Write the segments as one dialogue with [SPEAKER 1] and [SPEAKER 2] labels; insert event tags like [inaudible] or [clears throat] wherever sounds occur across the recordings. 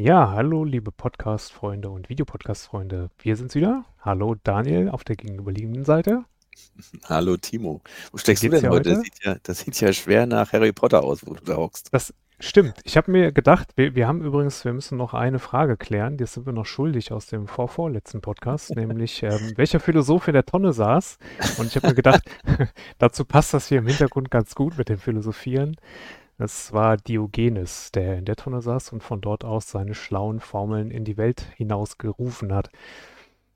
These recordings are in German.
[SPEAKER 1] Ja, hallo liebe Podcast-Freunde und Videopodcast-Freunde. Wir sind's wieder. Hallo Daniel auf der gegenüberliegenden Seite. [laughs]
[SPEAKER 2] Hallo Timo. Wo steckst du
[SPEAKER 1] geht's
[SPEAKER 2] denn
[SPEAKER 1] dir
[SPEAKER 2] heute? Das
[SPEAKER 1] heute?
[SPEAKER 2] sieht ja, das sieht ja schwer nach Harry Potter aus, wo du da hockst.
[SPEAKER 1] Das stimmt. Ich habe mir gedacht, wir, wir haben übrigens, wir müssen noch eine Frage klären. Die sind wir noch schuldig aus dem vorvorletzten Podcast, [laughs] nämlich ähm, welcher Philosoph in der Tonne saß. Und ich habe mir gedacht, [laughs] dazu passt das hier im Hintergrund ganz gut mit dem Philosophieren. Das war Diogenes, der in der Tonne saß und von dort aus seine schlauen Formeln in die Welt hinaus gerufen hat.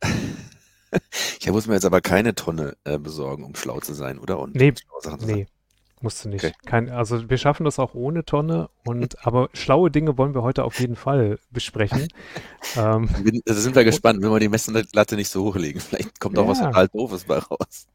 [SPEAKER 1] [laughs]
[SPEAKER 2] Ich muss mir jetzt aber keine Tonne äh, besorgen, um schlau zu sein, oder? Und
[SPEAKER 1] Nee,
[SPEAKER 2] sagen.
[SPEAKER 1] nee, musst du
[SPEAKER 2] Okay.
[SPEAKER 1] nicht. Kein, also wir schaffen das auch ohne Tonne und [laughs] aber schlaue Dinge wollen wir heute auf jeden Fall besprechen. [laughs] Ähm,
[SPEAKER 2] Bin, also sind wir gespannt, wenn wir die Messlatte nicht so hochlegen. [laughs] Vielleicht kommt auch was
[SPEAKER 1] ja,
[SPEAKER 2] total Doofes bei raus.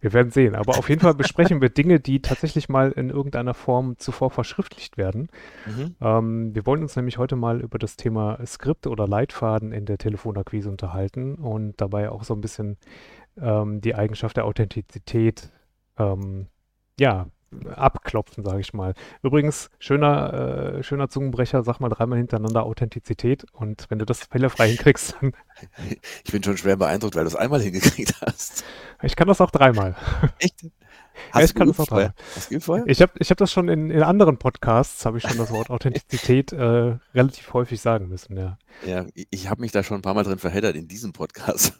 [SPEAKER 1] wir werden sehen. Aber auf jeden Fall besprechen wir Dinge, die tatsächlich mal in irgendeiner Form zuvor verschriftlicht werden.
[SPEAKER 2] Mhm.
[SPEAKER 1] Ähm, wir wollen uns nämlich heute mal über das Thema Skript oder Leitfaden in der Telefonakquise unterhalten und dabei auch so ein bisschen ähm, die Eigenschaft der Authentizität ähm, ja, abklopfen, sage ich mal. Übrigens, schöner, äh, schöner Zungenbrecher, sag mal dreimal hintereinander Authentizität und wenn du das fehlerfrei hinkriegst, dann [laughs]
[SPEAKER 2] Ich bin schon schwer beeindruckt, weil du es einmal hingekriegt hast.
[SPEAKER 1] ich kann das auch dreimal. [laughs]
[SPEAKER 2] Echt?
[SPEAKER 1] Ja,
[SPEAKER 2] Hast
[SPEAKER 1] ich
[SPEAKER 2] du
[SPEAKER 1] kann das auch
[SPEAKER 2] vorher?
[SPEAKER 1] dreimal.
[SPEAKER 2] Hast du geübt vorher?
[SPEAKER 1] Ich habe ich hab das schon in, in anderen Podcasts, habe ich schon das Wort [laughs] Authentizität äh, relativ häufig sagen müssen, ja.
[SPEAKER 2] Ja, ich, ich habe mich da schon ein paar Mal drin verheddert in diesem Podcast.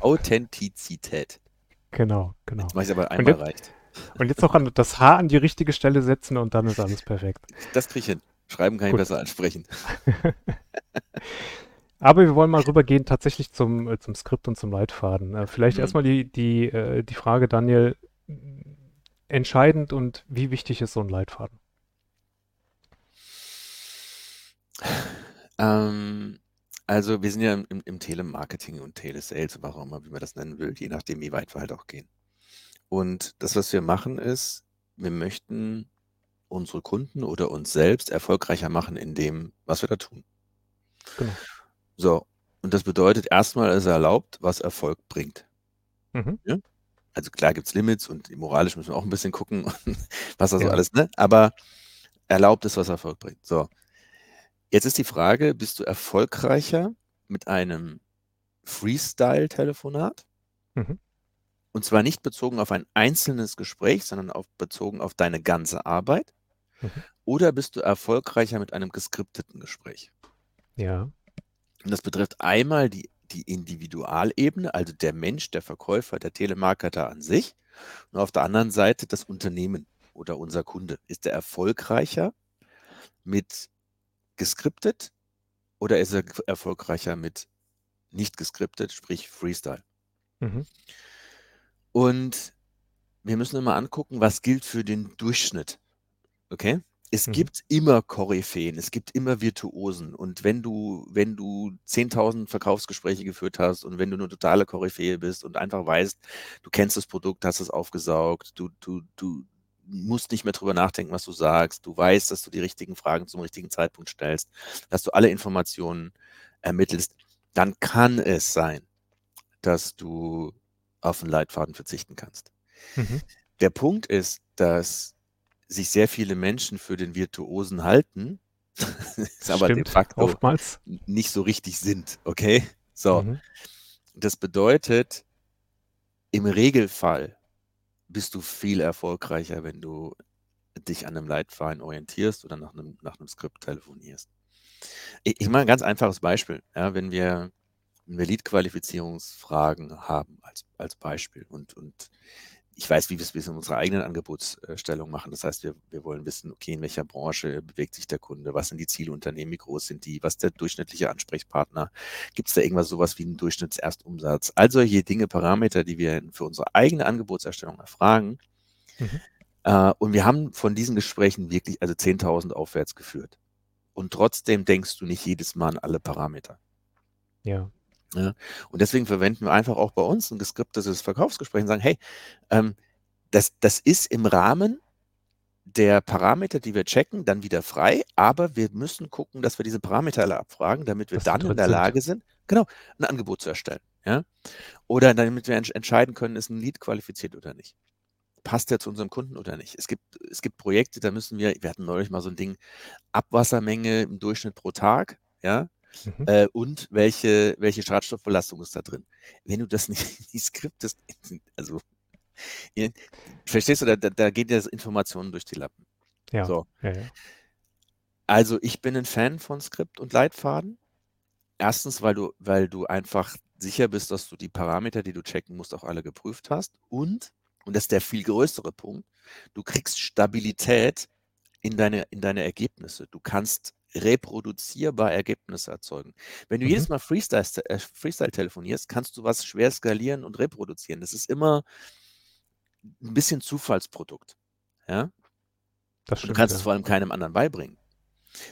[SPEAKER 2] Authentizität.
[SPEAKER 1] Genau, genau.
[SPEAKER 2] Jetzt mache ich aber einmal
[SPEAKER 1] jetzt,
[SPEAKER 2] reicht.
[SPEAKER 1] Und jetzt noch an, das Haar an die richtige Stelle setzen und dann ist alles perfekt.
[SPEAKER 2] Das kriege ich hin. Schreiben kann ich
[SPEAKER 1] Gut.
[SPEAKER 2] besser als sprechen. [laughs]
[SPEAKER 1] Aber wir wollen mal rübergehen tatsächlich zum, äh, zum Skript und zum Leitfaden. Äh, vielleicht
[SPEAKER 2] Mhm.
[SPEAKER 1] erstmal die, die, äh, die Frage, Daniel, entscheidend und wie wichtig ist so ein Leitfaden?
[SPEAKER 2] Ähm, also wir sind ja im, im Telemarketing und Telesales, was auch immer, wie man das nennen will, je nachdem, wie weit wir halt auch gehen. Und das, was wir machen, ist, wir möchten unsere Kunden oder uns selbst erfolgreicher machen in dem, was wir da tun.
[SPEAKER 1] Genau.
[SPEAKER 2] So, und das bedeutet erstmal, ist erlaubt, was Erfolg bringt.
[SPEAKER 1] Mhm.
[SPEAKER 2] Ja? Also klar gibt es Limits und moralisch müssen wir auch ein bisschen gucken, [laughs] was da so
[SPEAKER 1] Ja.
[SPEAKER 2] alles, ne? Aber erlaubt ist, was Erfolg bringt. So, jetzt ist die Frage, bist du erfolgreicher mit einem Freestyle-Telefonat?
[SPEAKER 1] Mhm.
[SPEAKER 2] Und zwar nicht bezogen auf ein einzelnes Gespräch, sondern auf, bezogen auf deine ganze Arbeit?
[SPEAKER 1] Mhm.
[SPEAKER 2] Oder bist du erfolgreicher mit einem geskripteten Gespräch?
[SPEAKER 1] Ja.
[SPEAKER 2] Und das betrifft einmal die, die Individualebene, also der Mensch, der Verkäufer, der Telemarketer an sich. Und auf der anderen Seite das Unternehmen oder unser Kunde. Ist er erfolgreicher mit geskriptet oder ist er erfolgreicher mit nicht geskriptet, sprich Freestyle?
[SPEAKER 1] Mhm.
[SPEAKER 2] Und wir müssen immer angucken, was gilt für den Durchschnitt. Okay? Es
[SPEAKER 1] Mhm.
[SPEAKER 2] gibt immer Koryphäen, es gibt immer Virtuosen. Und wenn du, wenn du 10.000 Verkaufsgespräche geführt hast und wenn du eine totale Koryphäe bist und einfach weißt, du kennst das Produkt, hast es aufgesaugt, du, du, du musst nicht mehr drüber nachdenken, was du sagst, du weißt, dass du die richtigen Fragen zum richtigen Zeitpunkt stellst, dass du alle Informationen ermittelst, dann kann es sein, dass du auf einen Leitfaden verzichten kannst.
[SPEAKER 1] Mhm.
[SPEAKER 2] Der Punkt ist, dass sich sehr viele Menschen für den Virtuosen halten, [laughs] es aber de
[SPEAKER 1] Stimmt,
[SPEAKER 2] facto
[SPEAKER 1] oftmals.
[SPEAKER 2] nicht so richtig sind, okay? So,
[SPEAKER 1] Mhm.
[SPEAKER 2] das bedeutet, im Regelfall bist du viel erfolgreicher, wenn du dich an einem Leitfaden orientierst oder nach einem, nach einem Skript telefonierst. Ich, ich mache ein ganz einfaches Beispiel. Ja, wenn wir, Lead-Qualifizierungsfragen haben als, als Beispiel und, und ich weiß, wie wir es in unserer eigenen Angebotsstellung machen. Das heißt, wir, wir wollen wissen, okay, in welcher Branche bewegt sich der Kunde, was sind die Zielunternehmen, wie groß sind die, was ist der durchschnittliche Ansprechpartner, gibt es da irgendwas sowas wie einen Durchschnittserstumsatz, all solche Dinge, Parameter, die wir für unsere eigene Angebotserstellung erfragen.
[SPEAKER 1] Mhm.
[SPEAKER 2] Äh, und wir haben von diesen Gesprächen wirklich also 10.000 aufwärts geführt. Und trotzdem denkst du nicht jedes Mal an alle Parameter.
[SPEAKER 1] Ja.
[SPEAKER 2] Ja, und deswegen verwenden wir einfach auch bei uns ein geskriptetes Verkaufsgespräch und sagen, hey, ähm, das, das ist im Rahmen der Parameter, die wir checken, dann wieder frei, aber wir müssen gucken, dass wir diese Parameter alle abfragen, damit wir
[SPEAKER 1] die
[SPEAKER 2] dann in der. Lage sind, genau, ein Angebot zu erstellen. Ja? Oder damit wir entsch- entscheiden können, ist ein Lead qualifiziert oder nicht. passt der zu unserem Kunden oder nicht? Es gibt, es gibt Projekte, da müssen wir, wir hatten neulich mal so ein Ding, Abwassermenge im Durchschnitt pro Tag, ja, mhm. äh, und welche, welche Schadstoffbelastung ist da drin. Wenn du das [laughs] nicht, nicht skriptest, [laughs] also, verstehst du, da, da geht ja Informationen durch die Lappen.
[SPEAKER 1] Ja.
[SPEAKER 2] So.
[SPEAKER 1] ja, ja.
[SPEAKER 2] Also ich bin ein Fan von Skript und Leitfaden. Erstens, weil du, weil du einfach sicher bist, dass du die Parameter, die du checken musst, auch alle geprüft hast. Und, und das ist der viel größere Punkt, du kriegst Stabilität in deine, in deine Ergebnisse. Du kannst reproduzierbar Ergebnisse erzeugen. Wenn du mhm. jedes Mal Freestyle, äh, Freestyle telefonierst, kannst du was schwer skalieren und reproduzieren. Das ist immer ein bisschen Zufallsprodukt. Ja?
[SPEAKER 1] Das stimmt,
[SPEAKER 2] du kannst
[SPEAKER 1] ja.
[SPEAKER 2] es vor allem keinem anderen beibringen.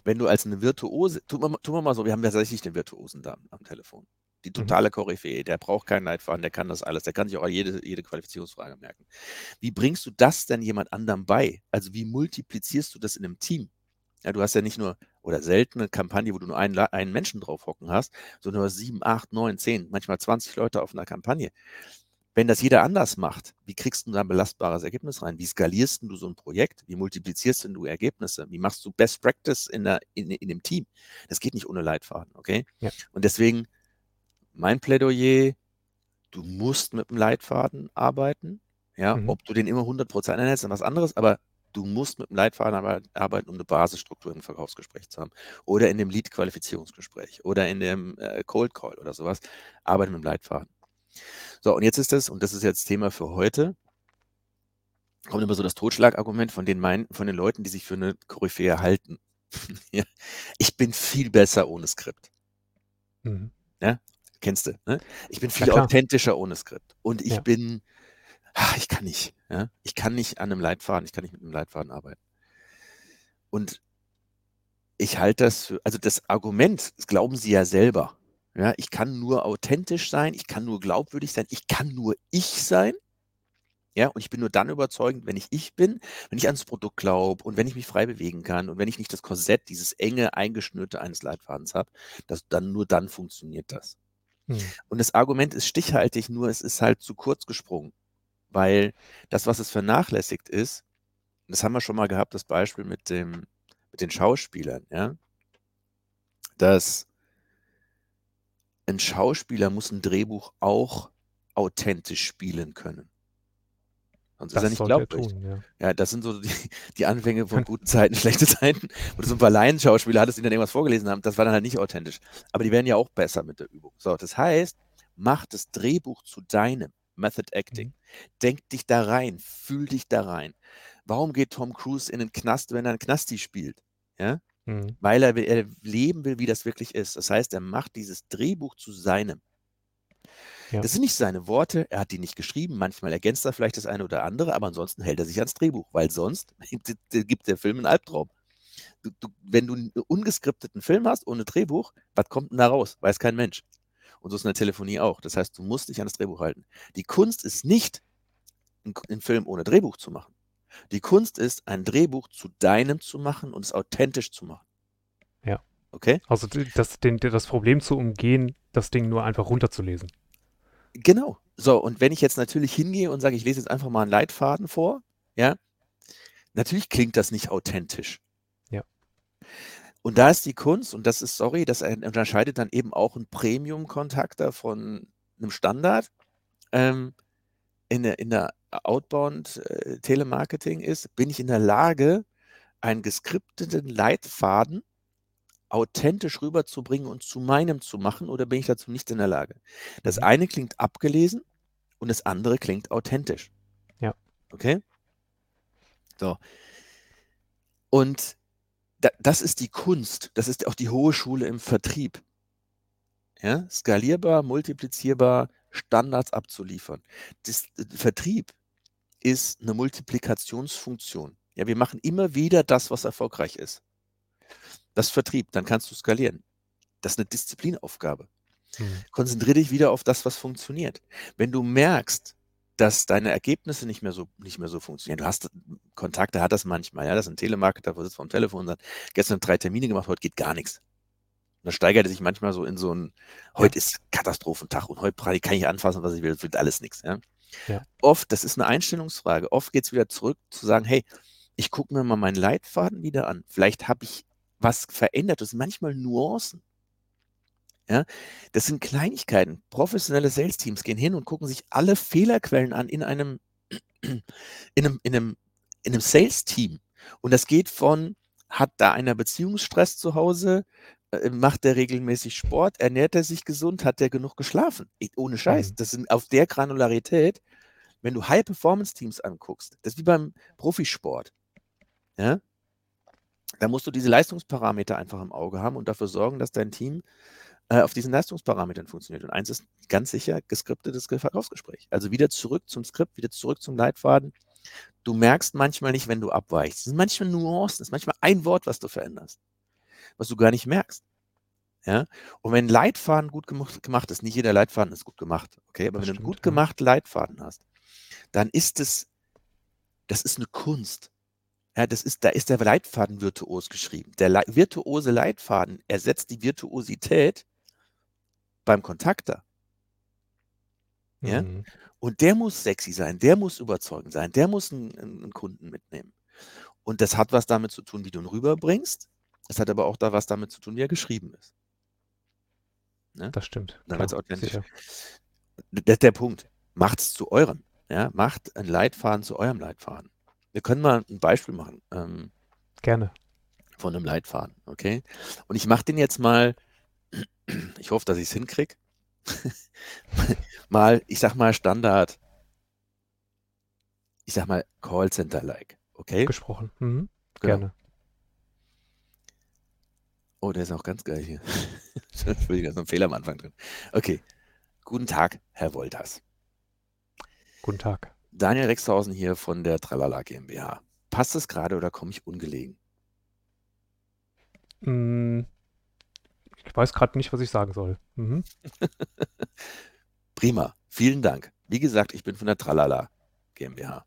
[SPEAKER 2] Wenn du als eine Virtuose, tun wir, tun wir mal so, wir haben tatsächlich den Virtuosen da am Telefon. Die mhm. totale mhm. Koryphäe, der braucht keinen Leitfaden, der kann das alles, der kann sich auch jede, jede Qualifizierungsfrage merken. Wie bringst du das denn jemand anderem bei? Also wie multiplizierst du das in einem Team? Ja, du hast ja nicht nur oder seltene Kampagne, wo du nur einen, einen Menschen drauf hocken hast, sondern du hast sieben, acht, neun, zehn, manchmal 20 Leute auf einer Kampagne. Wenn das jeder anders macht, wie kriegst du da ein belastbares Ergebnis rein? Wie skalierst du so ein Projekt? Wie multiplizierst du Ergebnisse? Wie machst du Best Practice in, der, in, in dem Team? Das geht nicht ohne Leitfaden, okay? Ja. Und deswegen mein Plädoyer, du musst mit dem Leitfaden arbeiten. Ja, mhm. ob du den immer 100% einhältst, ist was anderes, aber du musst mit dem Leitfaden arbeiten, um eine Basisstruktur im Verkaufsgespräch zu haben. Oder in dem Lead-Qualifizierungsgespräch oder in dem äh, Cold Call oder sowas. Arbeite mit dem Leitfaden. So, und jetzt ist das, und das ist jetzt Thema für heute, kommt immer so das Totschlagargument von den, mein, von den Leuten, die sich für eine Koryphäe halten. [laughs] Ich bin viel besser ohne Skript. Mhm. Ja, kennst du. Ne? Ich bin viel authentischer ohne Skript. Und ich ja. bin, ach, ich kann nicht. Ja? Ich kann nicht an einem Leitfaden, ich kann nicht mit einem Leitfaden arbeiten. Und ich halte das für, also das Argument, das glauben sie ja selber. Ja, ich kann nur authentisch sein, ich kann nur glaubwürdig sein, ich kann nur ich sein. Ja, und ich bin nur dann überzeugend, wenn ich ich bin, wenn ich ans Produkt glaube und wenn ich mich frei bewegen kann und wenn ich nicht das Korsett, dieses enge, eingeschnürte eines Leitfadens habe, das, dann nur dann funktioniert das. Hm. Und das Argument ist stichhaltig, nur es ist halt zu kurz gesprungen, weil das, was es vernachlässigt ist, das haben wir schon mal gehabt, das Beispiel mit dem, mit den Schauspielern, ja, dass ein Schauspieler muss ein Drehbuch auch authentisch spielen können. Sonst das ist er nicht glaubwürdig. Tun, ja. ja. das sind so die, die Anfänge von guten Zeiten, [laughs] schlechte Zeiten, wo du so ein paar Laienschauspieler hattest, die dann irgendwas vorgelesen haben. Das war dann halt nicht authentisch. Aber die werden ja auch besser mit der Übung. So, das heißt, mach das Drehbuch zu deinem Method Acting. Mhm. Denk dich da rein, fühl dich da rein. Warum geht Tom Cruise in den Knast, wenn er einen Knasti spielt? Ja? Mhm. Weil er, er leben will, wie das wirklich ist. Das heißt, er macht dieses Drehbuch zu seinem. Ja. Das sind nicht seine Worte, er hat die nicht geschrieben, manchmal ergänzt er vielleicht das eine oder andere, aber ansonsten hält er sich ans Drehbuch, weil sonst [laughs] gibt der Film einen Albtraum. Du, du, wenn du einen ungeskripteten Film hast ohne Drehbuch, was kommt denn da raus? Weiß kein Mensch. Und so ist in der Telefonie auch. Das heißt, du musst dich an das Drehbuch halten. Die Kunst ist nicht, einen Film ohne Drehbuch zu machen. Die Kunst ist, ein Drehbuch zu deinem zu machen und es authentisch zu machen.
[SPEAKER 1] Ja.
[SPEAKER 2] Okay?
[SPEAKER 1] Also das, den, das Problem zu umgehen, das Ding nur einfach runterzulesen.
[SPEAKER 2] Genau. So, und wenn ich jetzt natürlich hingehe und sage, ich lese jetzt einfach mal einen Leitfaden vor, ja, natürlich klingt das nicht authentisch.
[SPEAKER 1] Ja.
[SPEAKER 2] Und da ist die Kunst, und das ist, sorry, das unterscheidet dann eben auch einen Premium-Kontakter von einem Standard. Ähm, in der, in der Outbound-Telemarketing äh, ist, bin ich in der Lage, einen geskripteten Leitfaden authentisch rüberzubringen und zu meinem zu machen oder bin ich dazu nicht in der Lage? Das mhm. eine klingt abgelesen und das andere klingt authentisch.
[SPEAKER 1] Ja.
[SPEAKER 2] Okay? So. Und da, das ist die Kunst, das ist auch die hohe Schule im Vertrieb. Ja? Skalierbar, multiplizierbar, Standards abzuliefern. Das, äh, Vertrieb ist eine Multiplikationsfunktion. Ja, wir machen immer wieder das, was erfolgreich ist. Das Vertrieb, dann kannst du skalieren. Das ist eine Disziplinaufgabe. Mhm. Konzentriere dich wieder auf das, was funktioniert. Wenn du merkst, dass deine Ergebnisse nicht mehr so, nicht mehr so funktionieren. Du hast Kontakte, hat das manchmal, ja, das ist ein Telemarketer, der sitzt vom Telefon und sagt, gestern drei Termine gemacht, heute geht gar nichts. Und da steigert er sich manchmal so in so ein, heute ist Katastrophentag und heute kann ich anfassen, was ich will, das wird alles nichts. Ja?
[SPEAKER 1] Ja.
[SPEAKER 2] Oft, das ist eine Einstellungsfrage, oft geht es wieder zurück zu sagen, hey, ich gucke mir mal meinen Leitfaden wieder an. Vielleicht habe ich was verändert. Das sind manchmal Nuancen. Ja, das sind Kleinigkeiten. Professionelle Sales-Teams gehen hin und gucken sich alle Fehlerquellen an in einem, [clears throat] in einem, in einem, in einem Sales-Team. Und das geht von, hat da einer Beziehungsstress zu Hause, äh, macht der regelmäßig Sport, ernährt er sich gesund, hat er genug geschlafen? Ohne Scheiß.
[SPEAKER 1] Mhm.
[SPEAKER 2] Das sind auf der Granularität, wenn du High-Performance-Teams anguckst, das ist wie beim Profisport. Ja? Da musst du diese Leistungsparameter einfach im Auge haben und dafür sorgen, dass dein Team äh, auf diesen Leistungsparametern funktioniert. Und eins ist ganz sicher geskriptetes Verkaufsgespräch. Also wieder zurück zum Skript, wieder zurück zum Leitfaden. Du merkst manchmal nicht, wenn du abweichst. Es sind manchmal Nuancen, es ist manchmal ein Wort, was du veränderst, was du gar nicht merkst. Ja? Und wenn Leitfaden gut gemacht, ist, nicht jeder Leitfaden ist gut gemacht, okay, aber
[SPEAKER 1] Das
[SPEAKER 2] wenn du einen
[SPEAKER 1] stimmt,
[SPEAKER 2] gut
[SPEAKER 1] ja.
[SPEAKER 2] gemachten Leitfaden hast, dann ist es, das ist eine Kunst. Ja, das ist, da ist der Leitfaden virtuos geschrieben. Der Lei- virtuose Leitfaden ersetzt die Virtuosität beim Kontakter. Ja?
[SPEAKER 1] Mhm.
[SPEAKER 2] Und der muss sexy sein, der muss überzeugend sein, der muss einen, einen Kunden mitnehmen. Und das hat was damit zu tun, wie du ihn rüberbringst. Es hat aber auch da was damit zu tun, wie er geschrieben ist.
[SPEAKER 1] Das stimmt.
[SPEAKER 2] Dann
[SPEAKER 1] klar,
[SPEAKER 2] authentisch. Das ist der Punkt. Macht es zu eurem. Ja? Macht einen Leitfaden zu eurem Leitfaden. Wir können mal ein Beispiel machen. Ähm,
[SPEAKER 1] Gerne.
[SPEAKER 2] von einem Leitfaden, okay? Und ich mache den jetzt mal, ich hoffe, dass ich es hinkriege, [laughs] mal, ich sag mal Standard, ich sag mal Callcenter-like, okay?
[SPEAKER 1] Gesprochen. Mhm.
[SPEAKER 2] Genau.
[SPEAKER 1] Gerne.
[SPEAKER 2] Oh, der ist auch ganz geil hier. Entschuldigung, [laughs] da ist noch ein Fehler am Anfang drin. Okay. Guten Tag, Herr Wolters.
[SPEAKER 1] Guten Tag.
[SPEAKER 2] Daniel Rexhausen hier von der Tralala GmbH. Passt es gerade oder komme ich ungelegen?
[SPEAKER 1] Mm, Ich weiß gerade nicht, was ich sagen soll. Mhm. [laughs]
[SPEAKER 2] Prima, vielen Dank. Wie gesagt, ich bin von der Tralala GmbH.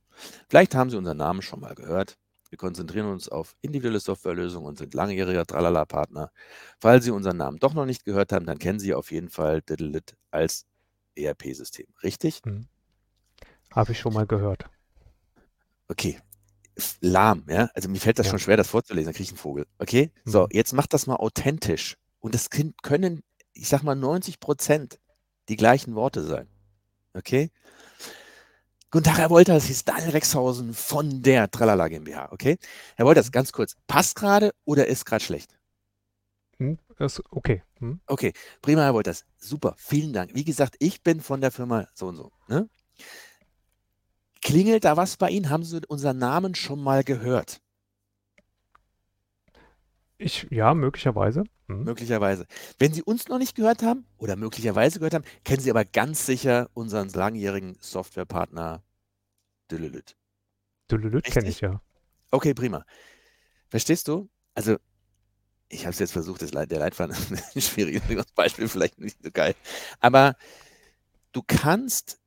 [SPEAKER 2] Vielleicht haben Sie unseren Namen schon mal gehört. Wir konzentrieren uns auf individuelle Softwarelösungen und sind langjähriger Tralala-Partner. Falls Sie unseren Namen doch noch nicht gehört haben, dann kennen Sie auf jeden Fall Diddlit als ERP-System. Richtig?
[SPEAKER 1] Habe ich schon mal gehört.
[SPEAKER 2] Okay. Lahm, ja? Also mir fällt das
[SPEAKER 1] Ja.
[SPEAKER 2] schon schwer, das vorzulesen, da kriege ich einen Vogel. Okay? So,
[SPEAKER 1] Mhm.
[SPEAKER 2] jetzt macht das mal authentisch. Und das kind- können, ich sag mal, 90 Prozent die gleichen Worte sein. Okay? Guten Tag, Herr Wolters, hier ist Daniel Rexhausen von der Tralala GmbH. Okay? Herr Wolters, ganz kurz, passt gerade oder ist gerade schlecht?
[SPEAKER 1] Hm? Ist okay. Hm?
[SPEAKER 2] Okay, prima, Herr Wolters. Super, vielen Dank. Wie gesagt, ich bin von der Firma so und so. Ne? Klingelt da was bei Ihnen? Haben Sie unseren Namen schon mal gehört?
[SPEAKER 1] Ich, ja, möglicherweise. Hm?
[SPEAKER 2] Möglicherweise. Wenn Sie uns noch nicht gehört haben oder möglicherweise gehört haben, kennen Sie aber ganz sicher unseren langjährigen Softwarepartner Dülülüt.
[SPEAKER 1] Dülülüt kenne ich ja.
[SPEAKER 2] Okay, prima. Verstehst du? Also, ich habe es jetzt versucht, das Leit der Leitfaden [laughs] ist ein schwieriges Beispiel, vielleicht nicht so geil. Aber du kannst,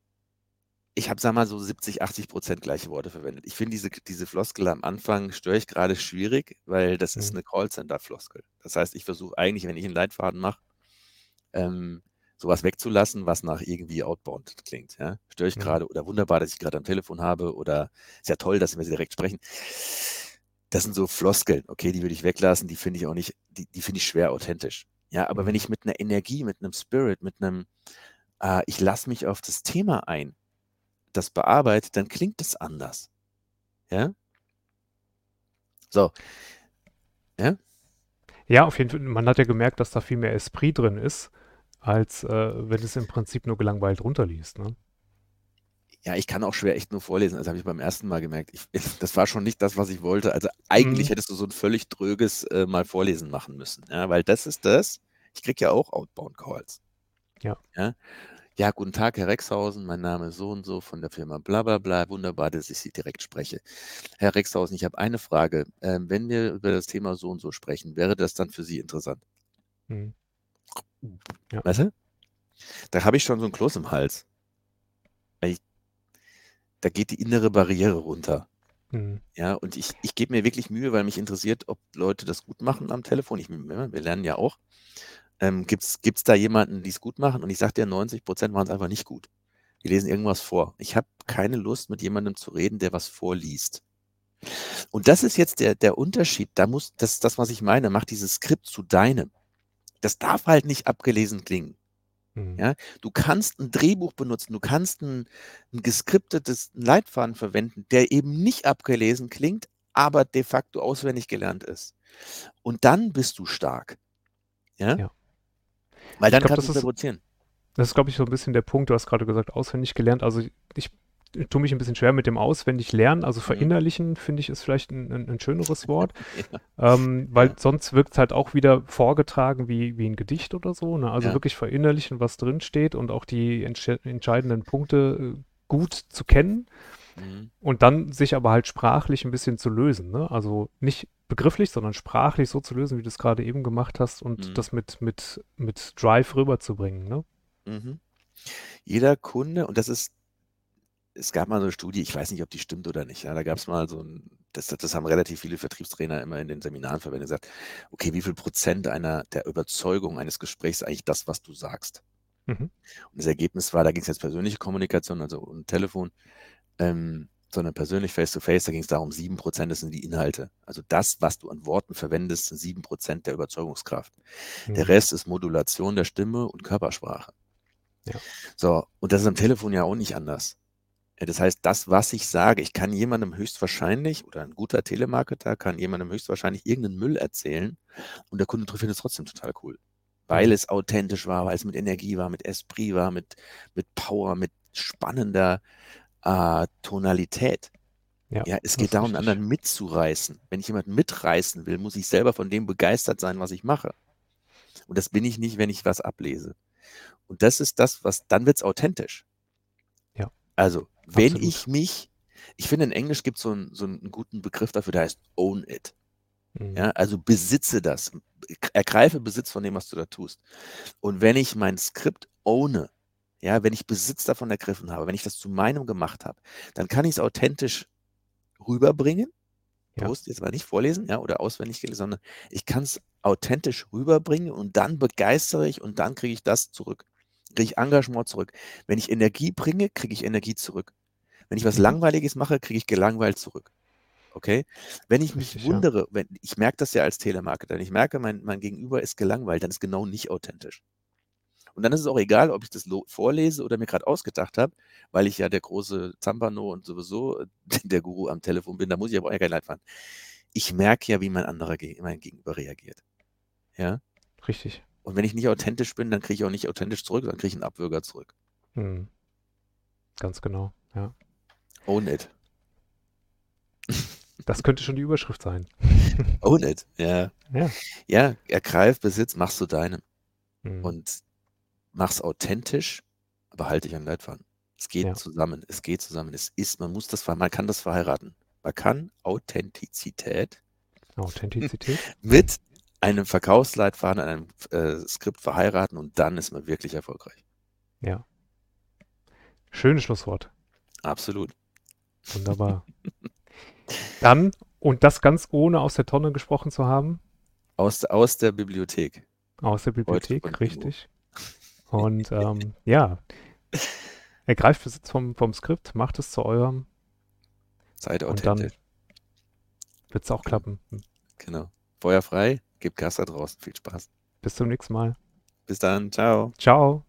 [SPEAKER 2] ich habe, sag mal, so 70, 80 Prozent gleiche Worte verwendet. Ich finde diese, diese Floskel am Anfang störe ich gerade schwierig, weil das ist
[SPEAKER 1] Mhm.
[SPEAKER 2] eine Callcenter-Floskel. Das heißt, ich versuche eigentlich, wenn ich einen Leitfaden mache, ähm, sowas wegzulassen, was nach irgendwie outbound klingt. Ja? Störe ich
[SPEAKER 1] Mhm.
[SPEAKER 2] gerade oder wunderbar, dass ich gerade am Telefon habe oder ist ja toll, dass wir sie direkt sprechen. Das sind so Floskeln, okay, die würde ich weglassen, die finde ich auch nicht, die, die finde ich schwer authentisch. Ja, aber wenn
[SPEAKER 1] Mhm.
[SPEAKER 2] ich mit einer Energie, mit einem Spirit, mit einem, äh, ich lasse mich auf das Thema ein, das bearbeite, dann klingt es anders. Ja? So. Ja?
[SPEAKER 1] Ja, auf jeden Fall. Man hat ja gemerkt, dass da viel mehr Esprit drin ist, als äh, wenn es im Prinzip nur gelangweilt runterliest. Ne?
[SPEAKER 2] Ja, ich kann auch schwer echt nur vorlesen. Das habe ich beim ersten Mal gemerkt. Ich, das war schon nicht das, was ich wollte. Also eigentlich
[SPEAKER 1] Mhm.
[SPEAKER 2] hättest du so ein völlig dröges äh, mal vorlesen machen müssen. Ja, weil das ist das. Ich kriege ja auch Outbound Calls.
[SPEAKER 1] Ja.
[SPEAKER 2] ja. Ja, guten Tag, Herr Rexhausen. Mein Name ist so und so von der Firma bla bla bla. Wunderbar, dass ich Sie direkt spreche. Herr Rexhausen, ich habe eine Frage. Ähm, wenn wir über das Thema so und so sprechen, wäre das dann für Sie interessant?
[SPEAKER 1] Mhm. Ja.
[SPEAKER 2] Weißt du? Da habe ich schon so ein Kloß im Hals. Ich, da geht die innere Barriere runter.
[SPEAKER 1] Mhm.
[SPEAKER 2] Ja, und ich, ich gebe mir wirklich Mühe, weil mich interessiert, ob Leute das gut machen am Telefon. Ich, wir lernen ja auch. Ähm, Gibt es da jemanden, die es gut machen? Und ich sage dir, 90 Prozent machen es einfach nicht gut. Wir lesen irgendwas vor. Ich habe keine Lust, mit jemandem zu reden, der was vorliest. Und das ist jetzt der, der Unterschied. Da muss, das ist das, was ich meine, mach dieses Skript zu deinem. Das darf halt nicht abgelesen klingen.
[SPEAKER 1] Mhm.
[SPEAKER 2] Ja, du kannst ein Drehbuch benutzen, du kannst ein, ein geskriptetes Leitfaden verwenden, der eben nicht abgelesen klingt, aber de facto auswendig gelernt ist. Und dann bist du stark. Ja?
[SPEAKER 1] Ja.
[SPEAKER 2] Weil dann
[SPEAKER 1] glaub,
[SPEAKER 2] kannst du
[SPEAKER 1] das ist-
[SPEAKER 2] provozieren.
[SPEAKER 1] Das ist, glaube ich, so ein bisschen der Punkt. Du hast gerade gesagt, auswendig gelernt. Also ich, ich tue mich ein bisschen schwer mit dem auswendig lernen. Also verinnerlichen, finde ich, ist vielleicht ein, ein, ein schöneres [laughs] Wort. Ähm, weil
[SPEAKER 2] Ja.
[SPEAKER 1] sonst wirkt es halt auch wieder vorgetragen wie, wie ein Gedicht oder so. Ne? Also
[SPEAKER 2] Ja.
[SPEAKER 1] wirklich verinnerlichen, was drin steht und auch die entsche- entscheidenden Punkte äh, gut zu kennen
[SPEAKER 2] Mhm.
[SPEAKER 1] und dann sich aber halt sprachlich ein bisschen zu lösen. Ne? Also nicht begrifflich, sondern sprachlich so zu lösen, wie du es gerade eben gemacht hast und
[SPEAKER 2] Mhm.
[SPEAKER 1] das mit, mit, mit Drive rüberzubringen. Ne?
[SPEAKER 2] Mhm. Jeder Kunde, und das ist, es gab mal so eine Studie, ich weiß nicht, ob die stimmt oder nicht. Ja, da gab es mal so ein, das, das haben relativ viele Vertriebstrainer immer in den Seminaren verwendet, gesagt, okay, wie viel Prozent einer der Überzeugung eines Gesprächs eigentlich das, was du sagst?
[SPEAKER 1] Mhm.
[SPEAKER 2] Und das Ergebnis war, da ging es jetzt persönliche Kommunikation, also um Telefon, ähm, sondern persönlich face-to-face, da ging es darum, 7% das sind die Inhalte. Also das, was du an Worten verwendest, sind 7% der Überzeugungskraft. Der
[SPEAKER 1] Mhm.
[SPEAKER 2] Rest ist Modulation der Stimme und Körpersprache.
[SPEAKER 1] Ja.
[SPEAKER 2] So, und das ist am Telefon ja auch nicht anders. Das heißt, das, was ich sage, ich kann jemandem höchstwahrscheinlich, oder ein guter Telemarketer kann jemandem höchstwahrscheinlich irgendeinen Müll erzählen und der Kunde findet es trotzdem total cool. Weil
[SPEAKER 1] Mhm.
[SPEAKER 2] es authentisch war, weil es mit Energie war, mit Esprit war, mit, mit Power, mit spannender äh, Tonalität.
[SPEAKER 1] Ja,
[SPEAKER 2] Ja, es geht darum, anderen mitzureißen. Wenn ich jemanden mitreißen will, muss ich selber von dem begeistert sein, was ich mache. Und das bin ich nicht, wenn ich was ablese. Und das ist das, was, dann wird es authentisch.
[SPEAKER 1] Ja.
[SPEAKER 2] Also, wenn
[SPEAKER 1] Absolut.
[SPEAKER 2] ich mich, ich finde, in Englisch gibt so es so einen guten Begriff dafür, der heißt own it.
[SPEAKER 1] Mhm.
[SPEAKER 2] Ja, also besitze das. Ergreife Besitz von dem, was du da tust. Und wenn ich mein Skript owne, ja, wenn ich Besitz davon ergriffen habe, wenn ich das zu meinem gemacht habe, dann kann ich es authentisch rüberbringen.
[SPEAKER 1] Ja.
[SPEAKER 2] Bewusst jetzt mal nicht vorlesen, ja, oder auswendig gelesen, sondern ich kann es authentisch rüberbringen und dann begeistere ich und dann kriege ich das zurück. Kriege ich Engagement zurück. Wenn ich Energie bringe, kriege ich Energie zurück. Wenn ich was
[SPEAKER 1] Mhm.
[SPEAKER 2] Langweiliges mache, kriege ich gelangweilt zurück. Okay? Wenn ich mich
[SPEAKER 1] Richtig,
[SPEAKER 2] wundere, wenn, ich merke das ja als Telemarketer, ich merke, mein, mein Gegenüber ist gelangweilt, dann ist genau nicht authentisch. Und dann ist es auch egal, ob ich das vorlese oder mir gerade ausgedacht habe, weil ich ja der große Zampano und sowieso äh, [laughs] der Guru am Telefon bin, da muss ich aber auch kein Leid fahren. Ich merke ja, wie mein anderer mein Gegenüber reagiert. Ja?
[SPEAKER 1] Richtig.
[SPEAKER 2] Und wenn ich nicht authentisch bin, dann kriege ich auch nicht authentisch zurück, dann kriege ich einen Abwürger zurück.
[SPEAKER 1] Mhm. Ganz genau. Ja.
[SPEAKER 2] Own it. [laughs]
[SPEAKER 1] Das könnte schon die Überschrift sein.
[SPEAKER 2] Own it. Ja.
[SPEAKER 1] Ja.
[SPEAKER 2] Ja, ergreif Besitz, machst du deinem.
[SPEAKER 1] Mhm.
[SPEAKER 2] und mach's authentisch, aber halte dich an den Leitfaden. Es geht
[SPEAKER 1] Ja.
[SPEAKER 2] zusammen, es geht zusammen. Es ist, man muss das, man kann das verheiraten. Man kann Authentizität
[SPEAKER 1] Authentizität. [laughs]
[SPEAKER 2] mit einem Verkaufsleitfaden, einem äh, Skript verheiraten und dann ist man wirklich erfolgreich.
[SPEAKER 1] Ja. Schönes Schlusswort.
[SPEAKER 2] Absolut.
[SPEAKER 1] Wunderbar. [laughs] Dann, und das ganz ohne aus der Tonne gesprochen zu haben,
[SPEAKER 2] Aus, aus der Bibliothek.
[SPEAKER 1] aus der Bibliothek, richtig. Und ähm, ja, ergreift Besitz vom, vom Skript, macht es zu eurem,
[SPEAKER 2] Seid
[SPEAKER 1] Und dann-
[SPEAKER 2] authentisch.
[SPEAKER 1] wird es auch klappen.
[SPEAKER 2] Genau. Feuer frei, gebt Gas da draußen. Viel Spaß.
[SPEAKER 1] Bis zum nächsten Mal.
[SPEAKER 2] Bis dann. Ciao.
[SPEAKER 1] Ciao.